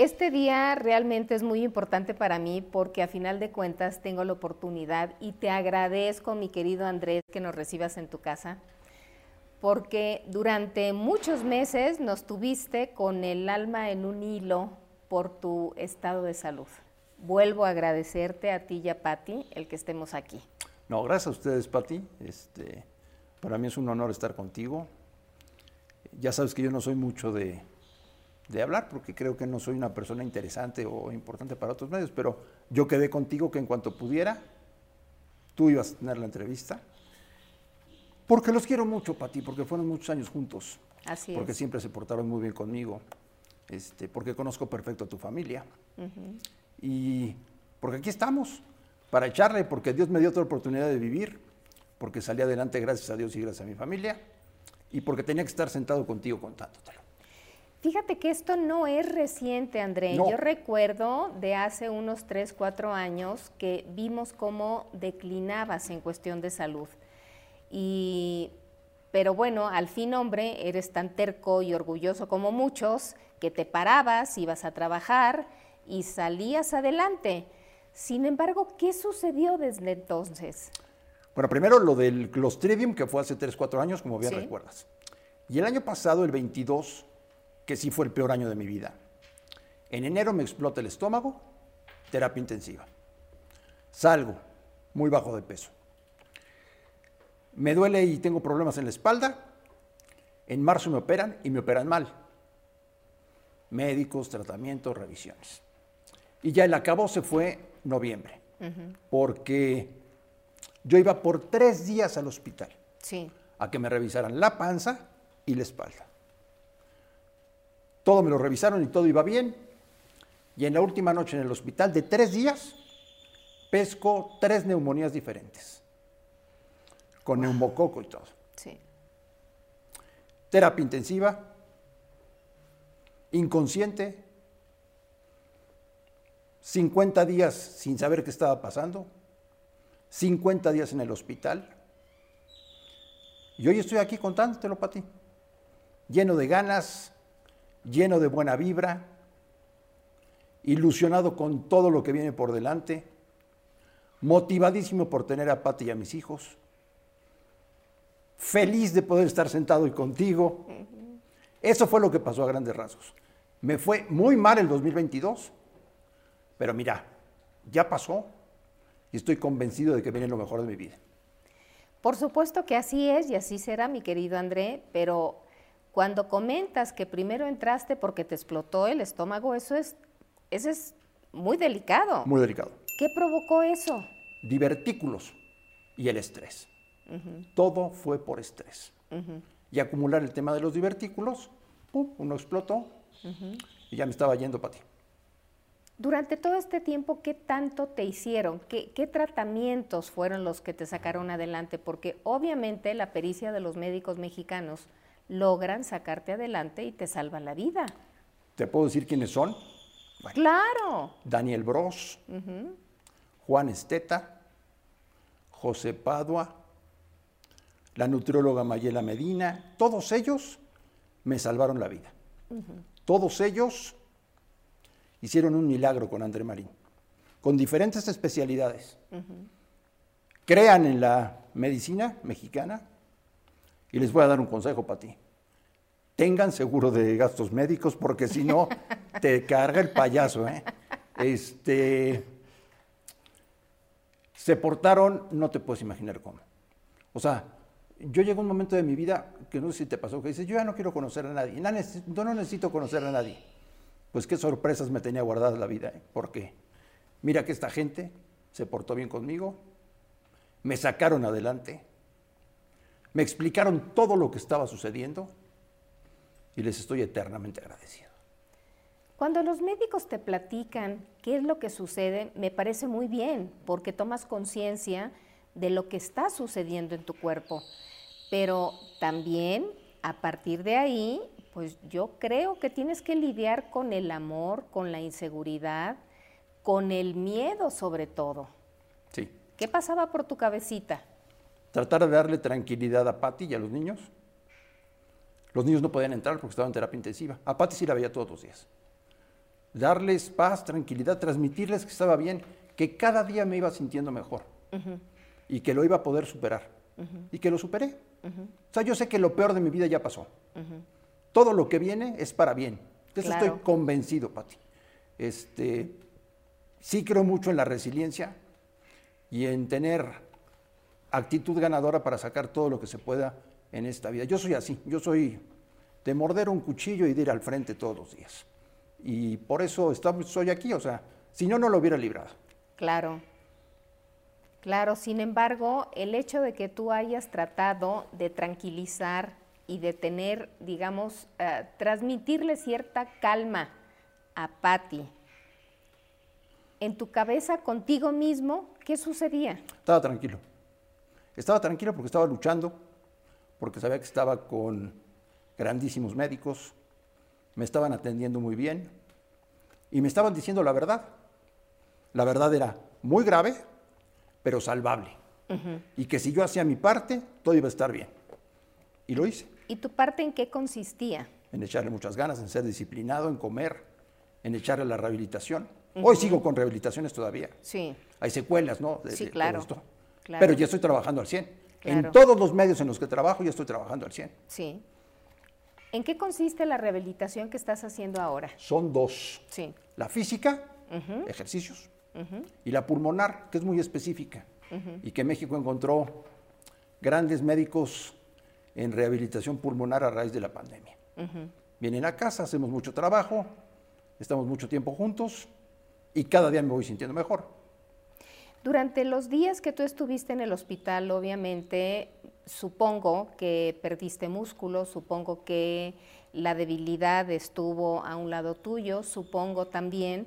Este día realmente es muy importante para mí porque a final de cuentas tengo la oportunidad y te agradezco, mi querido Andrés, que nos recibas en tu casa, porque durante muchos meses nos tuviste con el alma en un hilo por tu estado de salud. Vuelvo a agradecerte a ti y a Patti el que estemos aquí. No, gracias a ustedes, Patti. Este, para mí es un honor estar contigo. Ya sabes que yo no soy mucho de, de hablar porque creo que no soy una persona interesante o importante para otros medios, pero yo quedé contigo que en cuanto pudiera, tú ibas a tener la entrevista. Porque los quiero mucho, Pati, porque fueron muchos años juntos. Así porque es. siempre se portaron muy bien conmigo. Este, porque conozco perfecto a tu familia. Y porque aquí estamos, para echarle, porque Dios me dio otra oportunidad de vivir, porque salí adelante gracias a Dios y gracias a mi familia, y porque tenía que estar sentado contigo contándotelo. Fíjate que esto no es reciente, André. No. Yo recuerdo de hace unos 3, 4 años que vimos cómo declinabas en cuestión de salud. Y, pero bueno, al fin, hombre, eres tan terco y orgulloso como muchos que te parabas, ibas a trabajar y salías adelante. Sin embargo, ¿qué sucedió desde entonces? Bueno, primero lo del Clostridium, que fue hace 3, 4 años, como bien Sí. recuerdas. Y el año pasado, el 22, que sí fue el peor año de mi vida. En enero me explota el estómago, terapia intensiva. Salgo, muy bajo de peso. Me duele y tengo problemas en la espalda. En marzo me operan y me operan mal. Médicos, tratamientos, revisiones. Y ya el acabó se fue noviembre, porque yo iba por tres días al hospital Sí. a que me revisaran la panza y la espalda. Todo me lo revisaron y todo iba bien. Y en la última noche en el hospital de tres días, pesco tres neumonías diferentes, con neumococo y todo. Sí. Terapia intensiva, inconsciente, 50 días sin saber qué estaba pasando, 50 días en el hospital. Y hoy estoy aquí contándotelo para ti, lleno de ganas, lleno de buena vibra, ilusionado con todo lo que viene por delante, motivadísimo por tener a Pati y a mis hijos, feliz de poder estar sentado hoy contigo. Eso fue lo que pasó a grandes rasgos. Me fue muy mal el 2022, pero mira, ya pasó y estoy convencido de que viene lo mejor de mi vida. Por supuesto que así es y así será, mi querido André, pero cuando comentas que primero entraste porque te explotó el estómago, eso es, eso es muy delicado. Muy delicado. ¿Qué provocó eso? Divertículos y el estrés. Todo fue por estrés. Y acumular el tema de los divertículos, pum, uno explotó y ya me estaba yendo para ti. Durante todo este tiempo, ¿qué tanto te hicieron? ¿Qué, qué tratamientos fueron los que te sacaron adelante? Porque obviamente la pericia de los médicos mexicanos logran sacarte adelante y te salvan la vida. ¿Te puedo decir quiénes son? Bueno, Claro. Daniel Bros, Juan Esteta, José Padua, la nutrióloga Mayela Medina, todos ellos me salvaron la vida. Todos ellos hicieron un milagro con André Marín, con diferentes especialidades. Crean en la medicina mexicana y les voy a dar un consejo para ti. Tengan seguro de gastos médicos porque si no te carga el payaso. ¿eh? Este, se portaron, no te puedes imaginar cómo. O sea, yo llego a un momento de mi vida que no sé si te pasó, que dices, yo ya no quiero conocer a nadie, no neces- yo no necesito conocer a nadie. Pues qué sorpresas me tenía guardada la vida, ¿eh? porque mira que esta gente se portó bien conmigo, me sacaron adelante, me explicaron todo lo que estaba sucediendo y les estoy eternamente agradecido. Cuando los médicos te platican qué es lo que sucede, me parece muy bien, porque tomas conciencia de lo que está sucediendo en tu cuerpo. Pero también, a partir de ahí, pues yo creo que tienes que lidiar con el amor, con la inseguridad, con el miedo sobre todo. Sí. ¿Qué pasaba por tu cabecita? Tratar de darle tranquilidad a Patti y a los niños. Los niños no podían entrar porque estaban en terapia intensiva. A Patti sí la veía todos los días. darles paz, tranquilidad, transmitirles que estaba bien, que cada día me iba sintiendo mejor y que lo iba a poder superar y que lo superé. O sea, yo sé que lo peor de mi vida ya pasó. Todo lo que viene es para bien. De eso estoy convencido, Pati. Este, sí creo mucho en la resiliencia y en tener actitud ganadora para sacar todo lo que se pueda en esta vida. Yo soy así, yo soy de morder un cuchillo y de ir al frente todos los días. Y por eso estamos, soy aquí, o sea, si no, no lo hubiera librado. Claro. Claro, sin embargo, el hecho de que tú hayas tratado de tranquilizar y de tener, digamos, eh, transmitirle cierta calma a Patty, en tu cabeza contigo mismo, ¿qué sucedía? Estaba tranquilo. Estaba tranquilo porque estaba luchando, porque sabía que estaba con grandísimos médicos, me estaban atendiendo muy bien y me estaban diciendo la verdad. La verdad era muy grave, pero salvable. Y que si yo hacía mi parte, todo iba a estar bien. Y lo hice. ¿Y tu parte en qué consistía? En echarle muchas ganas, en ser disciplinado, en comer, en echarle la rehabilitación. Hoy sigo con rehabilitaciones todavía. Sí. Hay secuelas, ¿no? sí, claro, Pero ya estoy trabajando al 100. En todos los medios en los que trabajo ya estoy trabajando al 100. Sí. ¿En qué consiste la rehabilitación que estás haciendo ahora? Son dos. Sí. La física, ejercicios, y la pulmonar, que es muy específica, y que México encontró grandes médicos en rehabilitación pulmonar a raíz de la pandemia. Vienen a casa, hacemos mucho trabajo, estamos mucho tiempo juntos y cada día me voy sintiendo mejor. Durante los días que tú estuviste en el hospital, obviamente, supongo que perdiste músculo, supongo que la debilidad estuvo a un lado tuyo, supongo también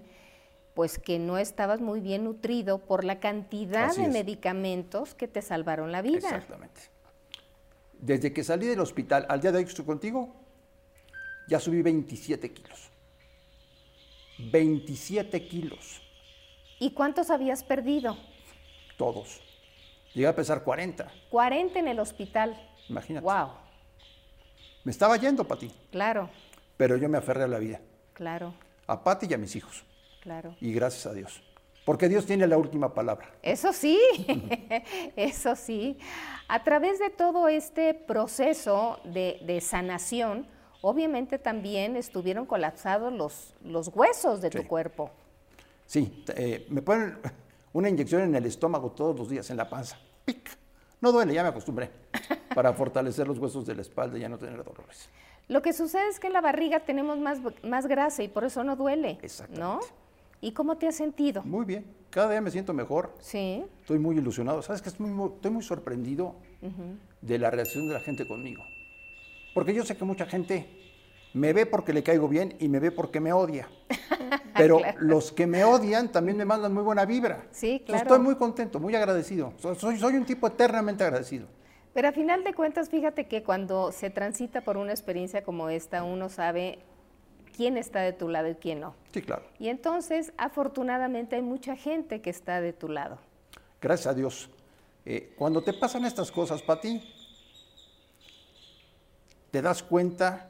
pues que no estabas muy bien nutrido por la cantidad de medicamentos que te salvaron la vida. Exactamente. Desde que salí del hospital al día de hoy que estoy contigo, ya subí 27 kilos. 27 kilos. ¿Y cuántos habías perdido? Todos. Llegué a pesar 40. 40 en el hospital. Imagínate. Wow. Me estaba yendo, Pati. Claro. Pero yo me aferré a la vida. Claro. A Pati y a mis hijos. Claro. Y gracias a Dios. Porque Dios tiene la última palabra. Eso sí, eso sí. A través de todo este proceso de, sanación, obviamente también estuvieron colapsados los, los huesos de tu cuerpo. Sí, eh, me ponen una inyección en el estómago todos los días, en la panza. ¡Pic! No duele, ya me acostumbré. Para fortalecer los huesos de la espalda y ya no tener dolores. Lo que sucede es que en la barriga tenemos más, más grasa y por eso no duele. Exacto. ¿No? ¿Y cómo te has sentido? Muy bien. Cada día me siento mejor. Sí. Estoy muy ilusionado. ¿Sabes que estoy muy, sorprendido de la reacción de la gente conmigo? Porque yo sé que mucha gente me ve porque le caigo bien y me ve porque me odia. Pero los que me odian también me mandan muy buena vibra. Sí, claro. estoy muy contento, muy agradecido. Soy, soy un tipo eternamente agradecido. Pero a final de cuentas, fíjate que cuando se transita por una experiencia como esta, uno sabe quién está de tu lado y quién no. Sí, claro. Y entonces, afortunadamente, hay mucha gente que está de tu lado. Gracias a Dios. Eh, cuando te pasan estas cosas, Pati, te das cuenta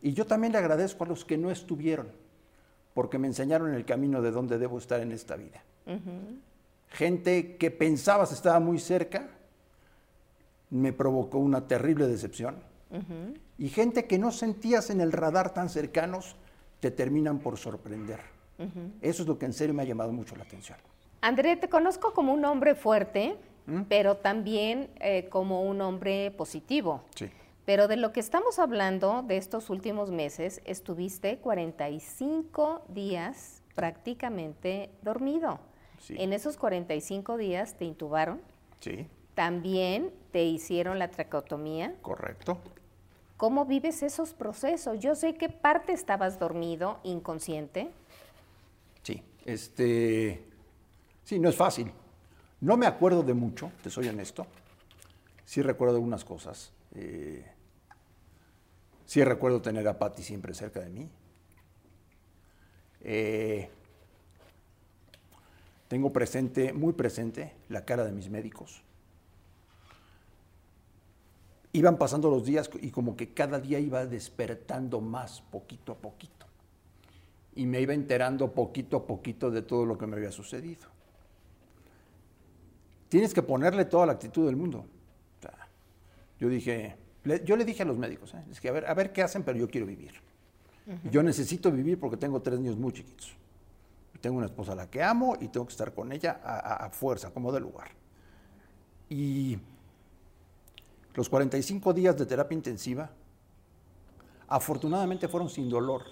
Y yo también le agradezco a los que no estuvieron, porque me enseñaron el camino de dónde debo estar en esta vida. Gente que pensabas estaba muy cerca, me provocó una terrible decepción. Y gente que no sentías en el radar tan cercanos, te terminan por sorprender. Eso es lo que en serio me ha llamado mucho la atención. André, te conozco como un hombre fuerte, pero también eh, como un hombre positivo. Sí. Pero de lo que estamos hablando de estos últimos meses, estuviste 45 días prácticamente dormido. Sí. En esos 45 días te intubaron, Sí, también te hicieron la tracotomía. correcto. ¿Cómo vives esos procesos? Yo sé que parte estabas dormido, inconsciente. Sí, este, sí, no es fácil. No me acuerdo de mucho, te soy honesto. Sí recuerdo algunas cosas. Eh, sí recuerdo tener a Patty siempre cerca de mí. Eh, tengo presente, muy presente, la cara de mis médicos. Iban pasando los días y como que cada día iba despertando más, poquito a poquito y me iba enterando poquito a poquito de todo lo que me había sucedido. Tienes que ponerle toda la actitud del mundo. Yo dije, le- yo le dije a los médicos, ¿eh? es que a ver, a ver qué hacen, pero yo quiero vivir. Yo necesito vivir porque tengo tres niños muy chiquitos. Tengo una esposa a la que amo y tengo que estar con ella a, a- a fuerza, como de lugar. Y los 45 días de terapia intensiva, afortunadamente fueron sin dolor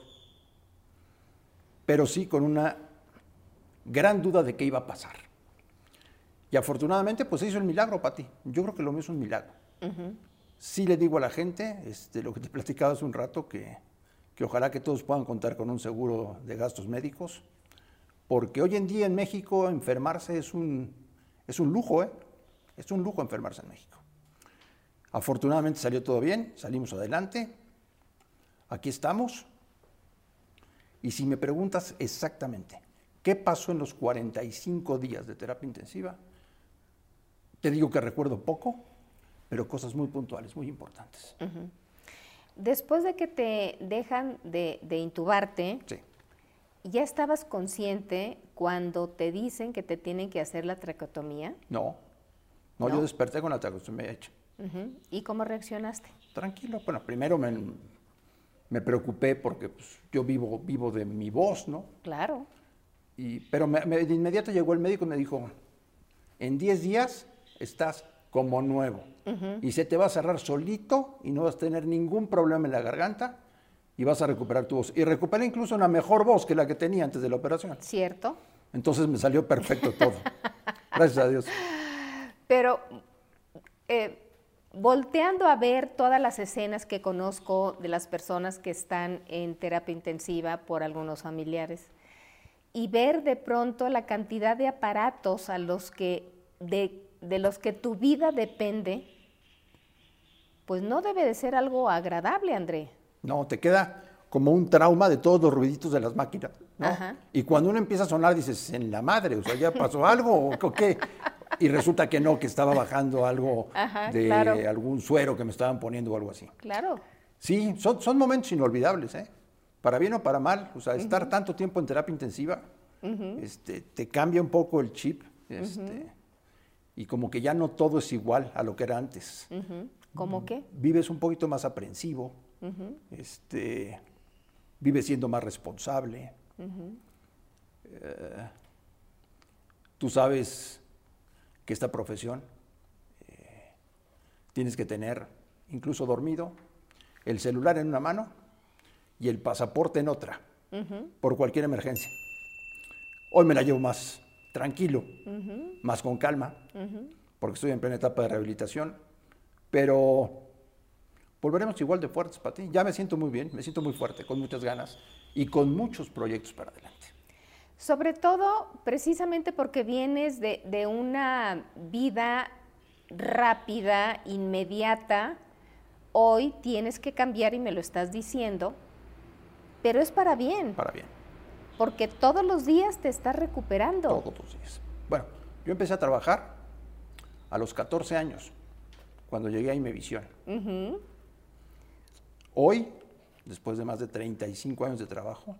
pero sí con una gran duda de qué iba a pasar. Y afortunadamente, pues se hizo el milagro, Pati. Yo creo que lo mío es un milagro. Sí le digo a la gente, este, lo que te platicaba hace un rato, que, que ojalá que todos puedan contar con un seguro de gastos médicos, porque hoy en día en México enfermarse es un, es un lujo, ¿eh? Es un lujo enfermarse en México. Afortunadamente salió todo bien, salimos adelante, aquí estamos. Y si me preguntas exactamente qué pasó en los 45 días de terapia intensiva, te digo que recuerdo poco, pero cosas muy puntuales, muy importantes. Después de que te dejan de, de intubarte, Sí, ¿ya estabas consciente cuando te dicen que te tienen que hacer la tracotomía? no, no, yo desperté con la tracotomía hecha. Ujú. ¿Y cómo reaccionaste? Tranquilo, bueno, primero me, me preocupé porque pues, yo vivo, vivo de mi voz, ¿no? Claro. Y, pero me- me- de inmediato llegó el médico y me dijo, en 10 días estás como nuevo y se te va a cerrar solito y no vas a tener ningún problema en la garganta y vas a recuperar tu voz. Y recuperé incluso una mejor voz que la que tenía antes de la operación. ¿Cierto? Entonces me salió perfecto todo. Gracias a Dios. Pero eh, volteando a ver todas las escenas que conozco de las personas que están en terapia intensiva por algunos familiares y ver de pronto la cantidad de aparatos a los que de, de los que tu vida depende, pues no debe de ser algo agradable, André. No, te queda como un trauma de todos los ruiditos de las máquinas. ¿no? Ajá. Y cuando uno empieza a sonar, dices, en la madre, o sea, ¿ya pasó algo o qué? Y resulta que no, que estaba bajando algo Ajá, de claro. algún suero que me estaban poniendo o algo así. Claro. Sí, son, son momentos inolvidables, ¿eh? Para bien o para mal. O sea, estar tanto tiempo en terapia intensiva este, te cambia un poco el chip. este, Y como que ya no todo es igual a lo que era antes. ¿Cómo qué? Vives un poquito más aprensivo. este, vives siendo más responsable. Eh, tú sabes que esta profesión eh, tienes que tener, incluso dormido, el celular en una mano y el pasaporte en otra, por cualquier emergencia. Hoy me la llevo más tranquilo, más con calma, porque estoy en plena etapa de rehabilitación, pero volveremos igual de fuertes para ti. Ya me siento muy bien, me siento muy fuerte, con muchas ganas y con muchos proyectos para adelante. Sobre todo, precisamente porque vienes de, de una vida rápida, inmediata, hoy tienes que cambiar y me lo estás diciendo, pero es para bien. Para bien. Porque todos los días te estás recuperando. Todos los días. Bueno, yo empecé a trabajar a los 14 años, cuando llegué a Imevisión. Hoy, después de más de 35 años de trabajo,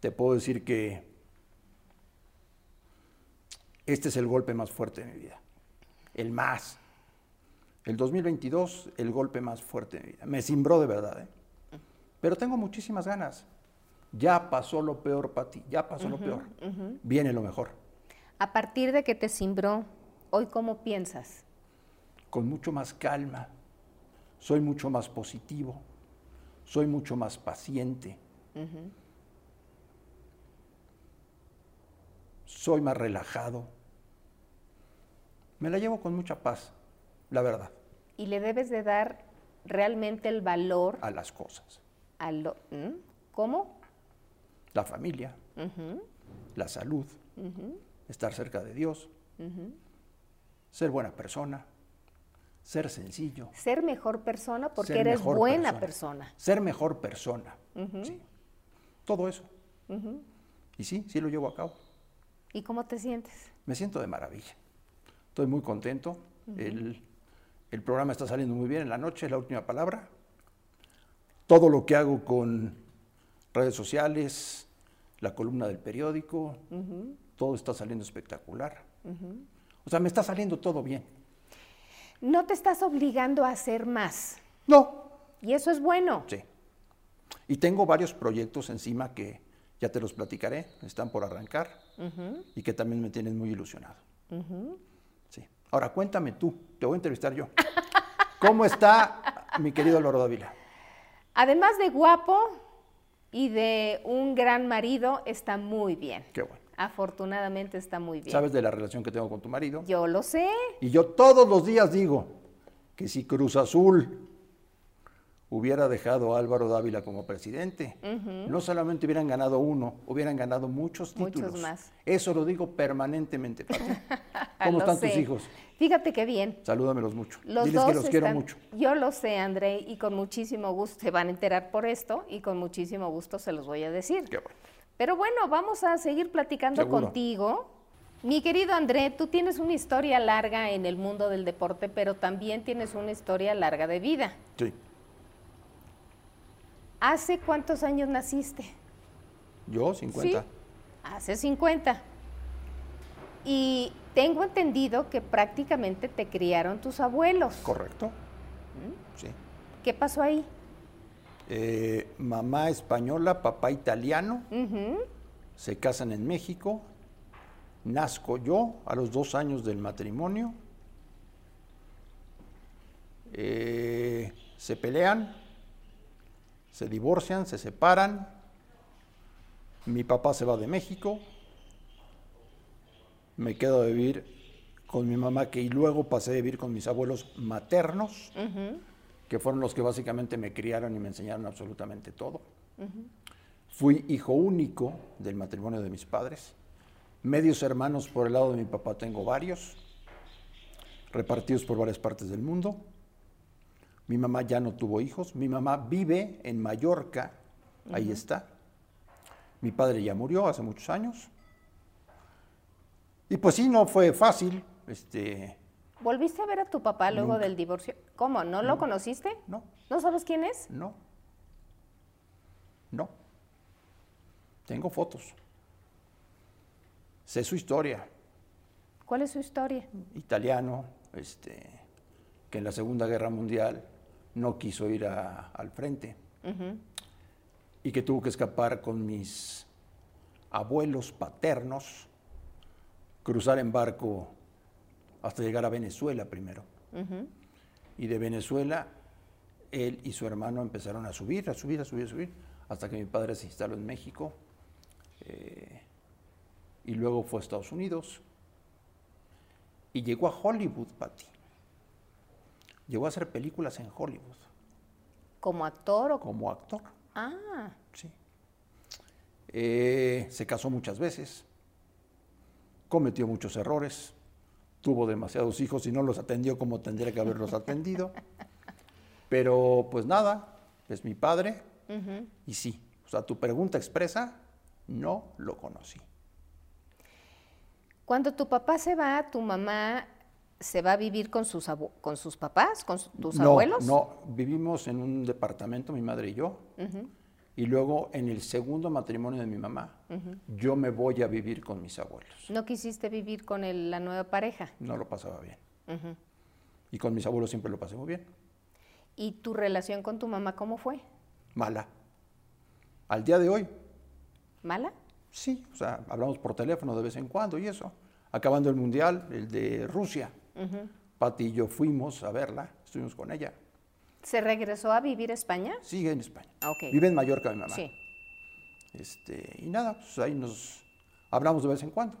te puedo decir que este es el golpe más fuerte de mi vida. El más. El 2022, el golpe más fuerte de mi vida. Me cimbró de verdad, ¿eh? Pero tengo muchísimas ganas. Ya pasó lo peor para ti, ya pasó lo peor. Viene lo mejor. A partir de que te cimbró, ¿hoy cómo piensas? Con mucho más calma. Soy mucho más positivo. Soy mucho más paciente. Soy más relajado. Me la llevo con mucha paz, la verdad. Y le debes de dar realmente el valor a las cosas. A lo, ¿Cómo? La familia, la salud, estar cerca de Dios, ser buena persona, ser sencillo. Ser mejor persona porque eres buena persona. Ser mejor persona. sí. Todo eso. Y sí, sí lo llevo a cabo. ¿Y cómo te sientes? Me siento de maravilla. Estoy muy contento. el, el, programa está saliendo muy bien en la noche, es la última palabra. Todo lo que hago con redes sociales, la columna del periódico, todo está saliendo espectacular. O sea, me está saliendo todo bien. No te estás obligando a hacer más. No. Y eso es bueno. Sí. Y tengo varios proyectos encima que ya te los platicaré, están por arrancar y que también me tienen muy ilusionado. Sí. Ahora cuéntame tú, te voy a entrevistar yo. ¿Cómo está mi querido Loro Dávila? Además de guapo y de un gran marido, está muy bien. Qué bueno. Afortunadamente está muy bien. ¿Sabes de la relación que tengo con tu marido? Yo lo sé. Y yo todos los días digo que si Cruz Azul hubiera dejado a Álvaro Dávila como presidente, no solamente hubieran ganado uno, hubieran ganado muchos títulos. Muchos más. Eso lo digo permanentemente, ¿Cómo están tus hijos? Fíjate qué bien. Salúdamelos mucho. Los Diles que los quiero mucho. Yo lo sé, André, y con muchísimo gusto se van a enterar por esto y con muchísimo gusto se los voy a decir. Qué bueno. Pero bueno, vamos a seguir platicando contigo. Mi querido André, tú tienes una historia larga en el mundo del deporte, pero también tienes una historia larga de vida. Sí. ¿Hace cuántos años naciste? Yo, 50. Sí, hace 50. Y tengo entendido que prácticamente te criaron tus abuelos. Correcto. ¿Mm? Sí. ¿Qué pasó ahí? Eh, mamá española, papá italiano. Se casan en México. Nazco yo a los dos años del matrimonio. Eh, se pelean se divorcian, se separan, mi papá se va de México, me quedo a vivir con mi mamá, que y luego pasé a vivir con mis abuelos maternos, que fueron los que básicamente me criaron y me enseñaron absolutamente todo. Fui hijo único del matrimonio de mis padres. Medios hermanos por el lado de mi papá tengo varios, repartidos por varias partes del mundo. Mi mamá ya no tuvo hijos. Mi mamá vive en Mallorca. Ahí está. Mi padre ya murió hace muchos años. Y pues sí, no fue fácil. Este, ¿Volviste a ver a tu papá luego del divorcio? ¿Cómo? ¿No, lo conociste? No. ¿No sabes quién es? No. No. Tengo fotos. Sé su historia. ¿Cuál es su historia? Italiano, este, que en la Segunda Guerra Mundial no quiso ir al frente y que tuvo que escapar con mis abuelos paternos, cruzar en barco hasta llegar a Venezuela primero. Y de Venezuela, él y su hermano empezaron a subir, a subir, a subir, a subir, hasta que mi padre se instaló en México. Eh, y luego fue a Estados Unidos. Y llegó a Hollywood, Patti llegó a hacer películas en Hollywood. ¿Como actor o como actor. Ah, Sí. Eh, se casó muchas veces, cometió muchos errores, tuvo demasiados hijos y no los atendió como tendría que haberlos atendido. Pero pues nada, es mi padre y sí. O sea, tu pregunta expresa, no lo conocí. Cuando tu papá se va, tu mamá se va a vivir con sus, con sus papás, con tus no, abuelos. No, vivimos en un departamento, mi madre y yo. Y luego en el segundo matrimonio de mi mamá, yo me voy a vivir con mis abuelos. ¿No quisiste vivir con el- la nueva pareja. No lo pasaba bien. Y con mis abuelos siempre lo pasé muy bien. ¿Y tu relación con tu mamá cómo fue? Mala. Al día de hoy, ¿Mala? sí, o sea, hablamos por teléfono de vez en cuando y eso. Acabando el mundial, el de Rusia, Pati y yo fuimos a verla, estuvimos con ella. ¿Se regresó a vivir a España? Sigue en España. Ah, ok. Vive en Mallorca mi mamá. Sí. Este, y nada, pues ahí nos hablamos de vez en cuando.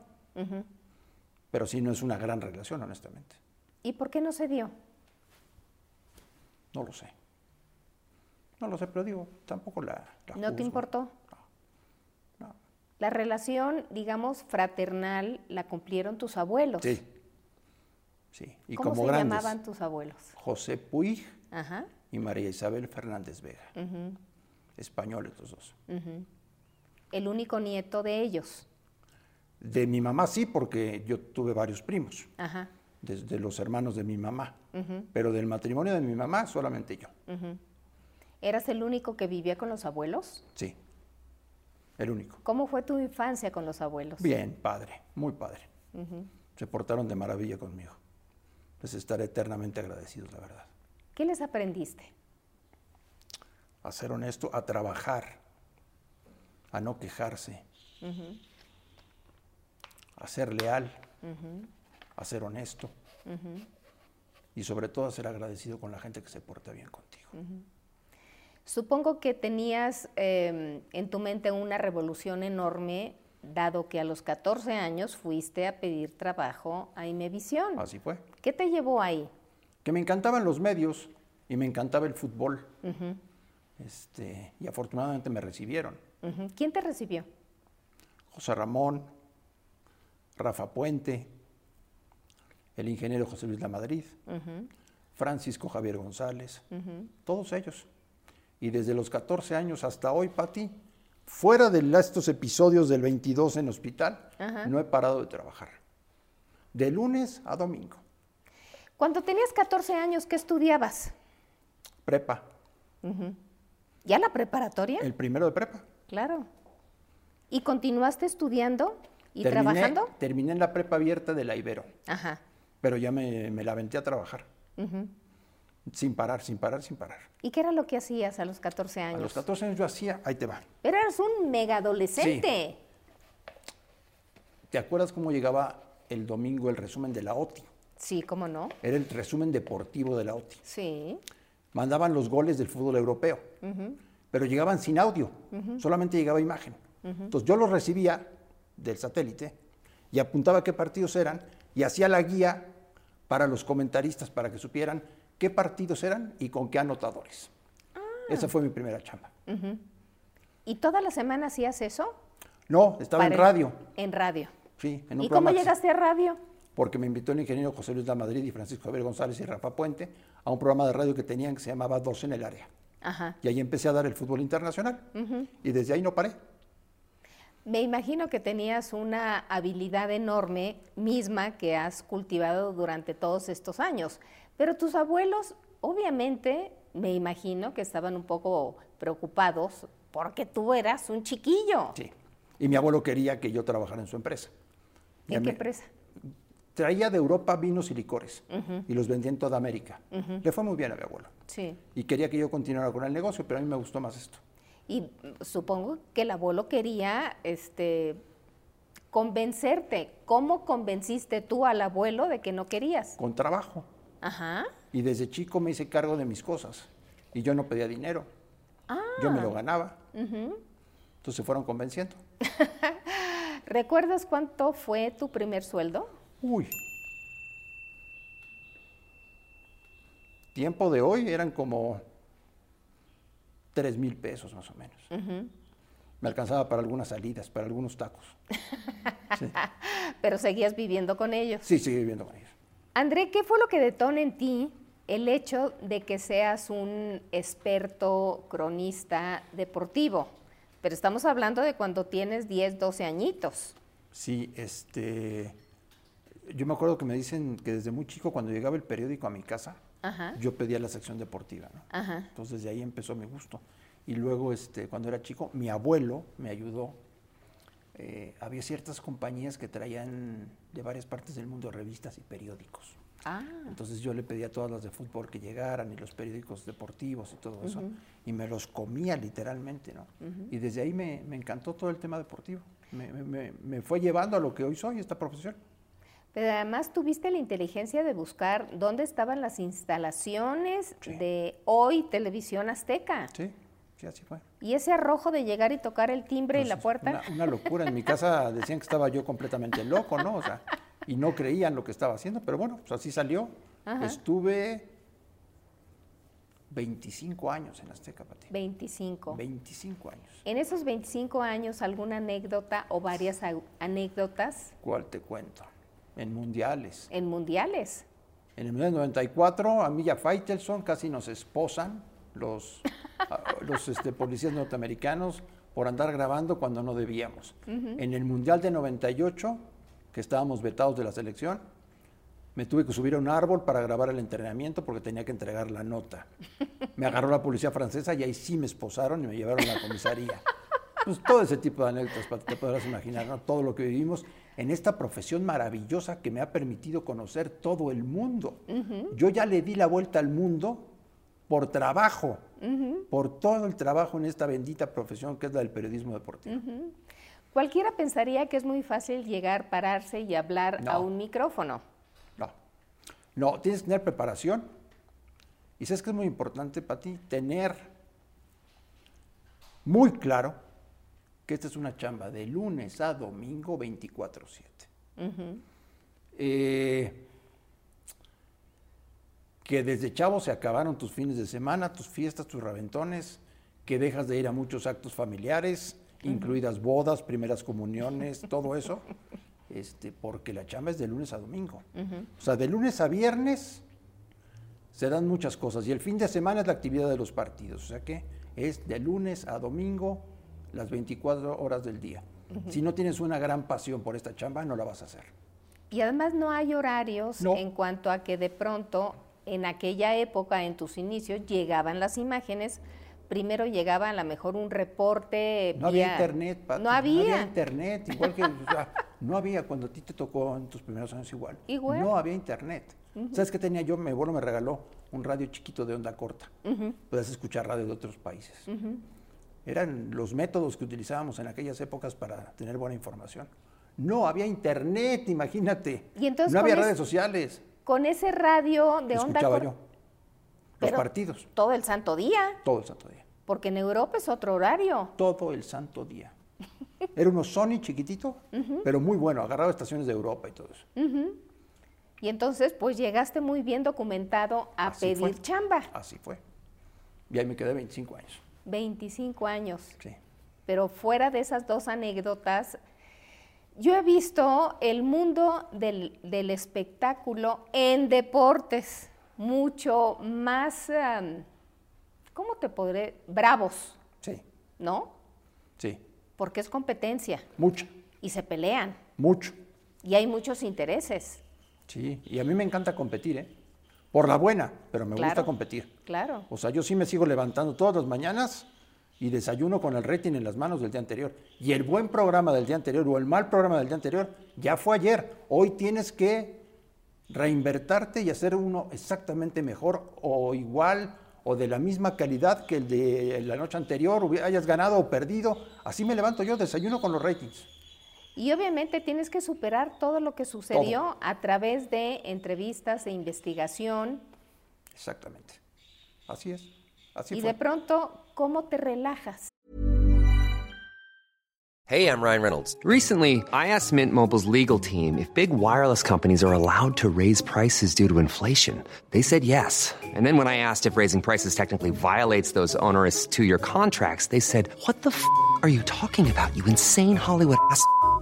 Pero sí, no es una gran relación, honestamente. ¿Y por qué no se dio? No lo sé. No lo sé, pero digo, tampoco la. la ¿No te importó? No. La relación, digamos, fraternal, la cumplieron tus abuelos. Sí. Sí. Y ¿Cómo como se grandes. llamaban tus abuelos? José Puig Ajá. y María Isabel Fernández Vega. Españoles los dos. El único nieto de ellos. De mi mamá sí, porque yo tuve varios primos, Ajá. desde los hermanos de mi mamá. Pero del matrimonio de mi mamá, solamente yo. ¿Eras el único que vivía con los abuelos? Sí. El único. ¿Cómo fue tu infancia con los abuelos? Bien, padre, muy padre. Se portaron de maravilla conmigo. Les estaré eternamente agradecidos, la verdad. ¿Qué les aprendiste? A ser honesto, a trabajar, a no quejarse, a ser leal, a ser honesto y sobre todo a ser agradecido con la gente que se porta bien contigo. Supongo que tenías eh, en tu mente una revolución enorme, dado que a los 14 años fuiste a pedir trabajo a Imevisión. Así fue. ¿Qué te llevó ahí? Que me encantaban los medios y me encantaba el fútbol. este, y afortunadamente me recibieron. ¿Quién te recibió? José Ramón, Rafa Puente, el ingeniero José Luis Lamadrid, Francisco Javier González, todos ellos. Y desde los 14 años hasta hoy, Pati, fuera de estos episodios del 22 en hospital, no he parado de trabajar. De lunes a domingo. Cuando tenías 14 años, ¿qué estudiabas? Prepa, ¿Ya la preparatoria? el primero de prepa. Claro. ¿Y continuaste estudiando y Terminé- trabajando? Terminé en la prepa abierta de la Ibero, Ajá. pero ya me, me la aventé a trabajar. Sin parar, sin parar, sin parar. ¿Y qué era lo que hacías a los 14 A años? los 14 años yo hacía, ahí te va. Pero eras un mega adolescente. ¿Te acuerdas cómo llegaba el domingo el resumen de la OTI? Sí, ¿cómo no? Era el resumen deportivo de la OTI. Sí. Mandaban los goles del fútbol europeo, pero llegaban sin audio, solamente llegaba imagen. Entonces yo los recibía del satélite y apuntaba qué partidos eran y hacía la guía para los comentaristas para que supieran qué partidos eran y con qué anotadores. Esa fue mi primera chamba. ¿Y toda la semana hacías eso? No, estaba en Para radio. En radio. Sí, en un ¿Y cómo llegaste a radio? porque me invitó el ingeniero José Luis Madrid y Francisco Javier González y Rafa Puente a un programa de radio que tenían que se llamaba Dos en el área. Ajá. Y ahí empecé a dar el fútbol internacional. Y desde ahí no paré. Me imagino que tenías una habilidad enorme misma que has cultivado durante todos estos años. Pero tus abuelos, obviamente, me imagino que estaban un poco preocupados porque tú eras un chiquillo. Sí. Y mi abuelo quería que yo trabajara en su empresa. ¿En qué me- empresa? Traía de Europa vinos y licores y los vendía en toda América. Le fue muy bien a mi abuelo. Sí. Y quería que yo continuara con el negocio, pero a mí me gustó más esto. Y supongo que el abuelo quería este, convencerte. ¿Cómo convenciste tú al abuelo de que no querías? Con trabajo. Ajá. Y desde chico me hice cargo de mis cosas. Y yo no pedía dinero. Yo Ah. me lo ganaba. Entonces se fueron convenciendo. ¿Recuerdas cuánto fue tu primer sueldo? Uy. Tiempo de hoy eran como 3 mil pesos más o menos. Me alcanzaba para algunas salidas, para algunos tacos. Pero seguías viviendo con ellos. Sí, seguí viviendo con ellos. André, ¿qué fue lo que detona en ti el hecho de que seas un experto cronista deportivo? Pero estamos hablando de cuando tienes 10, 12 añitos. Sí, este, yo me acuerdo que me dicen que desde muy chico, cuando llegaba el periódico a mi casa, yo pedía la sección deportiva. ¿no? Entonces de ahí empezó mi gusto. Y luego, este, cuando era chico, mi abuelo me ayudó. Eh, había ciertas compañías que traían de varias partes del mundo revistas y periódicos. Ah. Entonces yo le pedía todas las de fútbol que llegaran y los periódicos deportivos y todo eso. Y me los comía literalmente, ¿no? Y desde ahí me, encantó todo el tema deportivo. Me, fue llevando a lo que hoy soy, esta profesión. Pero además tuviste la inteligencia de buscar dónde estaban las instalaciones de hoy Televisión Azteca. Sí, sí, así fue. Y ese arrojo de llegar y tocar el timbre y pues la puerta. Una, una, locura. En mi casa decían que estaba yo completamente loco, ¿no? O sea, y no creían lo que estaba haciendo, pero bueno, pues así salió. Estuve 25 años en Azteca, Pati. 25. 25 años. En esos 25 años, ¿alguna anécdota o varias anécdotas? ¿Cuál te cuento? En mundiales. En mundiales. En el Mundial 94, a mí y a Faitelson casi nos esposan los, los este, policías norteamericanos por andar grabando cuando no debíamos. En el Mundial de 98 que estábamos vetados de la selección, me tuve que subir a un árbol para grabar el entrenamiento porque tenía que entregar la nota. Me agarró la policía francesa y ahí sí me esposaron y me llevaron a la comisaría. Pues todo ese tipo de anécdotas, te podrás imaginar, ¿no? todo lo que vivimos en esta profesión maravillosa que me ha permitido conocer todo el mundo. Yo ya le di la vuelta al mundo por trabajo, por todo el trabajo en esta bendita profesión que es la del periodismo deportivo. Cualquiera pensaría que es muy fácil llegar, pararse y hablar a un micrófono. No, no, tienes que tener preparación. Y sabes que es muy importante para ti tener muy claro que esta es una chamba de lunes a domingo 24/7. Eh, que desde chavo se acabaron tus fines de semana, tus fiestas, tus raventones, que dejas de ir a muchos actos familiares, incluidas bodas, primeras comuniones, todo eso, este, porque la chamba es de lunes a domingo. O sea, de lunes a viernes se dan muchas cosas y el fin de semana es la actividad de los partidos, o sea que es de lunes a domingo las 24 horas del día. Si no tienes una gran pasión por esta chamba, no la vas a hacer. Y además no hay horarios en cuanto a que de pronto en aquella época, en tus inicios, llegaban las imágenes primero llegaba a lo mejor un reporte. No había internet, No había. No había internet, igual que. no había cuando a ti te tocó en tus primeros años igual. Igual. No había internet. ¿Sabes qué tenía yo? Mi abuelo me regaló un radio chiquito de onda corta. Puedes escuchar radio de otros países. Eran los métodos que utilizábamos en aquellas épocas para tener buena información. No había internet, imagínate. ¿Y entonces no había redes sociales. Con ese radio de onda corta. yo los partidos. Todo el santo día. Todo el santo día. Porque en Europa es otro horario. Todo el santo día. Era uno Sony chiquitito, pero muy bueno, agarraba estaciones de Europa y todo eso. Y entonces, pues llegaste muy bien documentado a pedir chamba. Así fue. Y ahí me quedé 25 años. 25 años. Sí. Pero fuera de esas dos anécdotas, yo he visto el mundo del, del espectáculo en deportes mucho más, ¿cómo te podré? Bravos. Sí. ¿No? Sí. Porque es competencia. Mucho. Y se pelean. Mucho. Y hay muchos intereses. Sí, y a mí me encanta competir, ¿eh? Por la buena, pero me gusta competir. Claro. O sea, yo sí me sigo levantando todas las mañanas y desayuno con el rating en las manos del día anterior. Y el buen programa del día anterior o el mal programa del día anterior ya fue ayer. Hoy tienes que reinvertarte y hacer uno exactamente mejor o igual o de la misma calidad que el de la noche anterior, hayas ganado o perdido. Así me levanto yo, desayuno con los ratings. Y obviamente tienes que superar todo lo que sucedió a través de entrevistas e investigación. Exactamente. Así es. Así y de pronto, ¿cómo te relajas? Hey, I'm Ryan Reynolds. Recently, I asked Mint Mobile's legal team if big wireless companies are allowed to raise prices due to inflation. They said yes. And then when I asked if raising prices technically violates those onerous two year contracts, they said, What the f are you talking about, you insane Hollywood ass?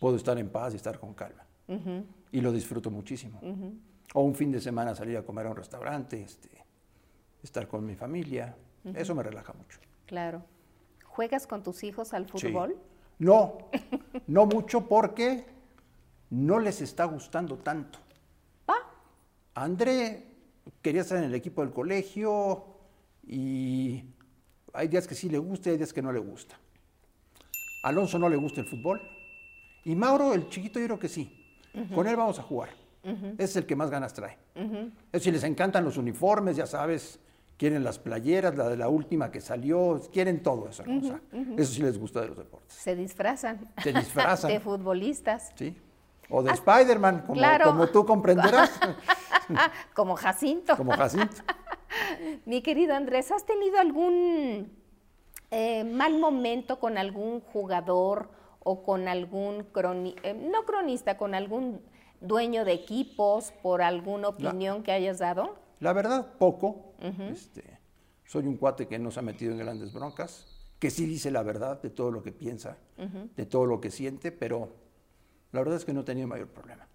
puedo estar en paz y estar con calma. Y lo disfruto muchísimo. O un fin de semana salir a comer a un restaurante, este, estar con mi familia, eso me relaja mucho. Claro. ¿Juegas con tus hijos al Sí. fútbol? No, no mucho porque no les está gustando tanto. Pa. André quería estar en el equipo del colegio y hay días que sí le gusta y hay días que no le gusta. Alonso no le gusta el fútbol y Mauro, el chiquito, yo creo que sí. Con él vamos a jugar. Es el que más ganas trae. Es si les encantan los uniformes, ya sabes, quieren las playeras, la de la última que salió, quieren todo eso. cosa. Eso sí les gusta de los deportes. Se disfrazan. Se disfrazan. de futbolistas. ¿sí? O de Spider-Man, como, claro. como tú comprenderás, Como Jacinto. como Jacinto. Mi querido Andrés, ¿has tenido algún eh, mal momento con algún jugador o con algún croni eh, no cronista, con algún dueño de equipos por alguna opinión que hayas dado? La verdad, poco. este, soy un cuate que no se ha metido en grandes broncas, que sí dice la verdad de todo lo que piensa, de todo lo que siente, pero la verdad es que no he tenido mayor problema.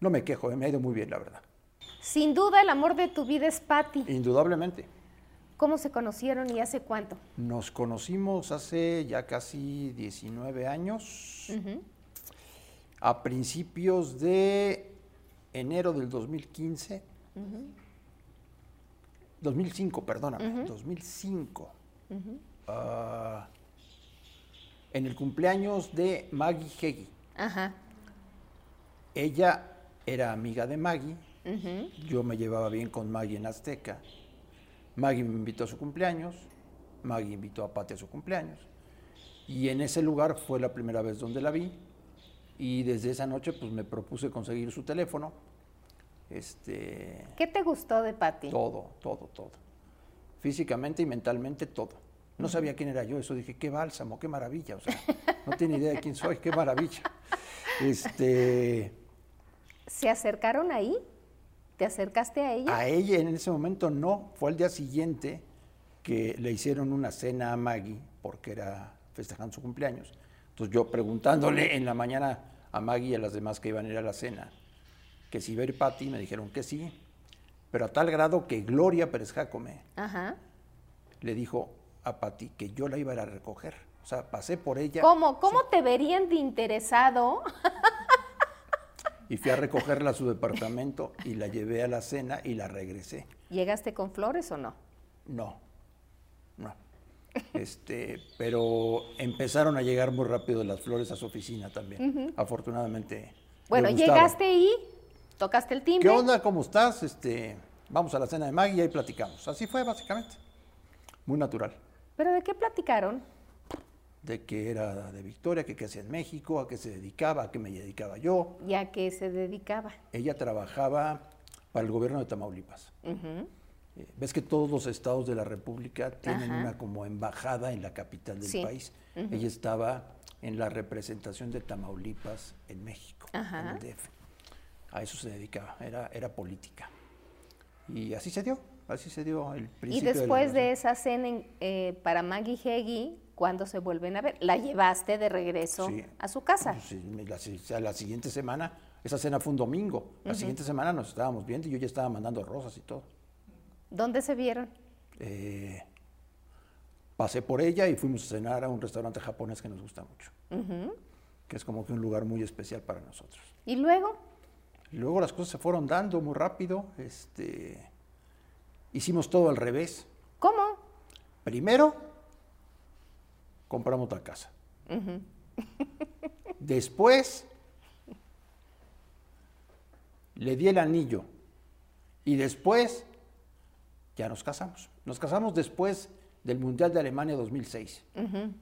No me quejo, eh, me ha ido muy bien, la verdad. Sin duda, el amor de tu vida es Patty. Indudablemente. ¿Cómo se conocieron y hace cuánto? Nos conocimos hace ya casi 19 años, a principios de enero del 2015, 2005, perdóname, 2005, Ah, en el cumpleaños de Maggie Heggie. Ajá. Ella era amiga de Maggie, yo me llevaba bien con Maggie en Azteca. Maggie me invitó a su cumpleaños, Maggie invitó a Pati a su cumpleaños. Y en ese lugar fue la primera vez donde la vi. Y desde esa noche pues me propuse conseguir su teléfono. Este, ¿Qué te gustó de Patty? todo, todo, todo. Físicamente y mentalmente todo. No sabía quién era yo, eso dije, qué bálsamo, qué maravilla. O sea, no tiene idea de quién soy, qué maravilla. Este, ¿Se acercaron ahí? ¿Te acercaste a ella? A ella en ese momento no, fue al día siguiente que le hicieron una cena a Maggie porque era festejando su cumpleaños. Entonces yo preguntándole en la mañana a Maggie y a las demás que iban a ir a la cena que si iba a ir Patty, me dijeron que sí, pero a tal grado que Gloria Pérez Jacome Ajá. le dijo a Patty que yo la iba a ir a recoger. O sea, pasé por ella ¿Cómo, cómo te verían de interesado? y fui a recogerla a su departamento y la llevé a la cena y la regresé. ¿Llegaste con flores o no? No, no. Este, pero empezaron a llegar muy rápido las flores a su oficina también. Afortunadamente. le Bueno, gustaron. llegaste ahí, tocaste el timbre. ¿Qué onda? ¿Cómo estás? Este, vamos a la cena de Maggie y ahí platicamos. Así fue básicamente. Muy natural. ¿Pero de qué platicaron? De que era de Victoria, que qué hacía en México, a qué se dedicaba, a qué me dedicaba yo. ¿Y a qué se dedicaba? Ella trabajaba para el gobierno de Tamaulipas. Eh, Ves que todos los estados de la República tienen Ajá. una como embajada en la capital del Sí. país. Ella estaba en la representación de Tamaulipas en México, Ajá. en el DF. A eso se dedicaba, era, era política. Y así se dio, así se dio el Y principio después de, de esa cena en- eh, para Maggie Heggie, ¿cuándo se vuelven a ver? ¿La llevaste de regreso Sí. a su casa? Sí, la, la siguiente semana, esa cena fue un domingo, la siguiente semana nos estábamos viendo y yo ya estaba mandando rosas y todo. ¿Dónde se vieron? Eh, pasé por ella y fuimos a cenar a un restaurante japonés que nos gusta mucho, que es como que un lugar muy especial para nosotros. ¿Y luego? Luego las cosas se fueron dando muy rápido. Este, hicimos todo al revés. ¿Cómo? Primero, compramos la casa. Después, le di el anillo. Y después, ya nos casamos. Nos casamos después del Mundial de Alemania 2006.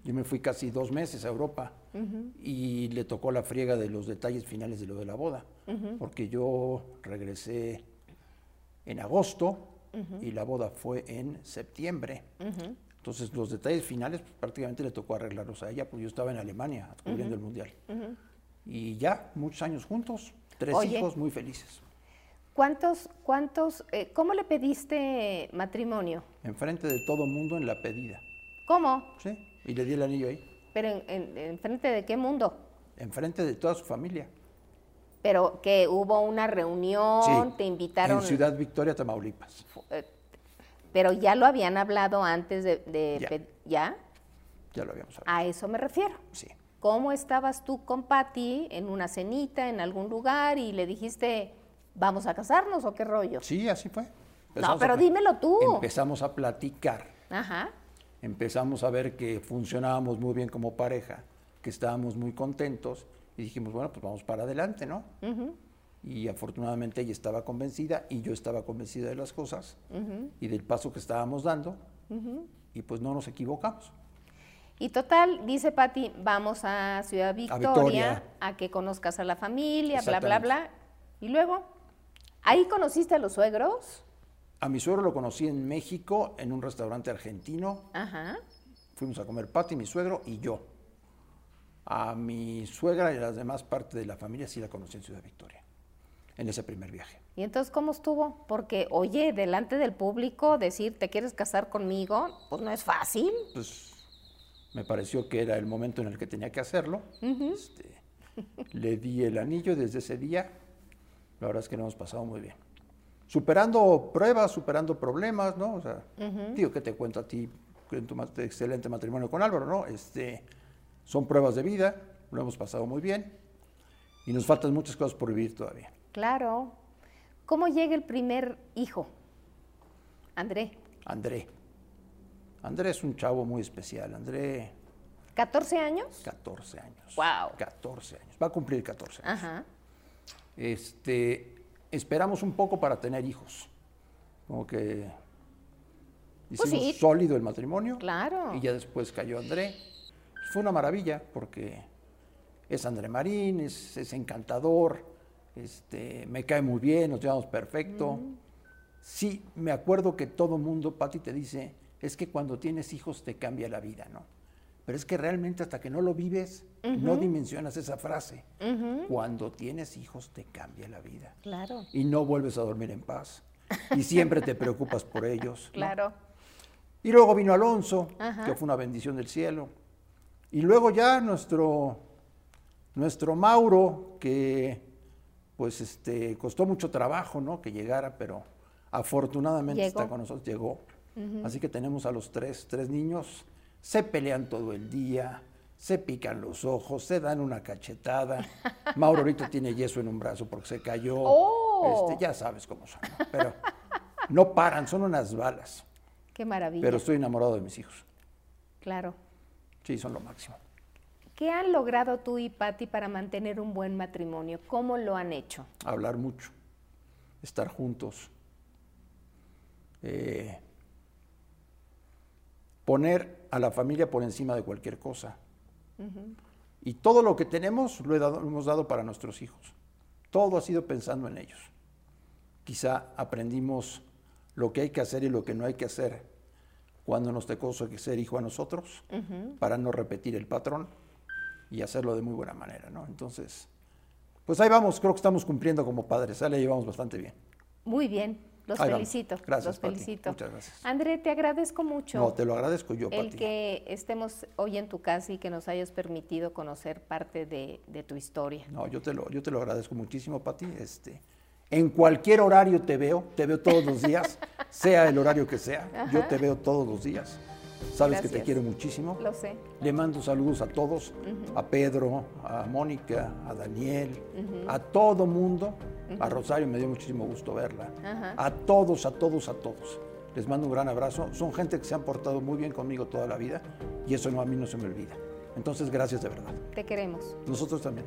Yo me fui casi dos meses a Europa y le tocó la friega de los detalles finales de lo de la boda, porque yo regresé en agosto y la boda fue en septiembre. Entonces los detalles finales pues, prácticamente le tocó arreglarlos a ella, porque yo estaba en Alemania cubriendo el Mundial. Y ya, muchos años juntos, tres hijos muy felices. ¿Cuántos, cuántos, eh, cómo le pediste matrimonio? Enfrente de todo mundo en la pedida. ¿Cómo? Sí, y le di el anillo ahí. ¿Pero en, enfrente de qué mundo? Enfrente de toda su familia. Pero que hubo una reunión, te invitaron. En Ciudad Victoria, Tamaulipas. Eh, pero ya lo habían hablado antes de. Ya. ¿Ya? Ya lo habíamos hablado. A eso me refiero. Sí. ¿Cómo estabas tú con Patty en una cenita, en algún lugar, y le dijiste, ¿vamos a casarnos o qué rollo? Sí, así fue. no, pero dímelo tú. Empezamos a platicar. Ajá. Empezamos a ver que funcionábamos muy bien como pareja, que estábamos muy contentos y dijimos, bueno, pues vamos para adelante, ¿no? Y afortunadamente ella estaba convencida y yo estaba convencida de las cosas y del paso que estábamos dando y pues no nos equivocamos. Y total, dice Patti, vamos a Ciudad Victoria, Victoria. a que conozcas a la familia, bla, bla, bla. Y luego, ¿ahí conociste a los suegros? A mi suegro lo conocí en México en un restaurante argentino. Ajá. Fuimos a comer Pati, mi suegro y yo. A mi suegra y a las demás partes de la familia sí la conocí en Ciudad Victoria, en ese primer viaje. ¿Y entonces cómo estuvo? Porque, oye, delante del público decir, ¿te quieres casar conmigo? Pues no es fácil. Pues me pareció que era el momento en el que tenía que hacerlo. Este, le di el anillo desde ese día, la verdad es que nos hemos pasado muy bien. Superando pruebas, superando problemas, ¿no? O sea, digo que te cuento a ti en tu excelente matrimonio con Álvaro, ¿no? Este, son pruebas de vida, lo hemos pasado muy bien y nos faltan muchas cosas por vivir todavía. Claro. ¿Cómo llega el primer hijo? André, André. André es un chavo muy especial. André, ¿14 años? 14 años. Guau. 14 años. Va a cumplir 14 años. Ajá. Este, esperamos un poco para tener hijos. Como que hicimos Pues sí. sólido el matrimonio. Claro. Y ya después cayó André. Fue una maravilla porque es André Marín, es, es encantador, este, me cae muy bien, nos llevamos perfecto. Sí, me acuerdo que todo mundo, Pati, te dice, es que cuando tienes hijos te cambia la vida, ¿no? Pero es que realmente hasta que no lo vives, no dimensionas esa frase. Cuando tienes hijos te cambia la vida. Claro. Y no vuelves a dormir en paz. Y siempre te preocupas por ellos. ¿no? Claro. Y luego vino Alonso, Ajá. que fue una bendición del cielo. Y luego ya nuestro, nuestro Mauro, que pues este, costó mucho trabajo, ¿no? Que llegara, pero afortunadamente Llegó. está con nosotros, llegó. Así que tenemos a los tres, tres niños, se pelean todo el día, se pican los ojos, se dan una cachetada. Mauro ahorita tiene yeso en un brazo porque se cayó. ¡Oh! Este, ya sabes cómo son, ¿no? pero no paran, son unas balas. Qué maravilla. Pero estoy enamorado de mis hijos. Claro. Sí, son lo máximo. ¿Qué han logrado tú y Patti para mantener un buen matrimonio? ¿Cómo lo han hecho? Hablar mucho, estar juntos, eh, poner a la familia por encima de cualquier cosa. Y todo lo que tenemos lo, he dado- lo hemos dado para nuestros hijos. Todo ha sido pensando en ellos. Quizá aprendimos lo que hay que hacer y lo que no hay que hacer cuando nos tocó ser hijo a nosotros, para no repetir el patrón y hacerlo de muy buena manera, ¿no? Entonces, pues ahí vamos, creo que estamos cumpliendo como padres, ahí la llevamos bastante bien. Muy bien. Los Ahí vamos. felicito. Gracias, Los Pati. felicito. Muchas gracias. André, te agradezco mucho. No, te lo agradezco yo, el Pati. que estemos hoy en tu casa y que nos hayas permitido conocer parte de, de tu historia. No, yo te lo, yo te lo agradezco muchísimo, Pati. Este, En cualquier horario te veo, te veo todos los días, sea el horario que sea, yo te veo todos los días. Sabes que te quiero muchísimo. Lo sé. Le mando saludos a todos, a Pedro, a Mónica, a Daniel, a todo mundo. A Rosario me dio muchísimo gusto verla. A todos, a todos, a todos. Les mando un gran abrazo. Son gente que se han portado muy bien conmigo toda la vida y eso no, a mí no se me olvida. Entonces, gracias de verdad. Te queremos. Nosotros también.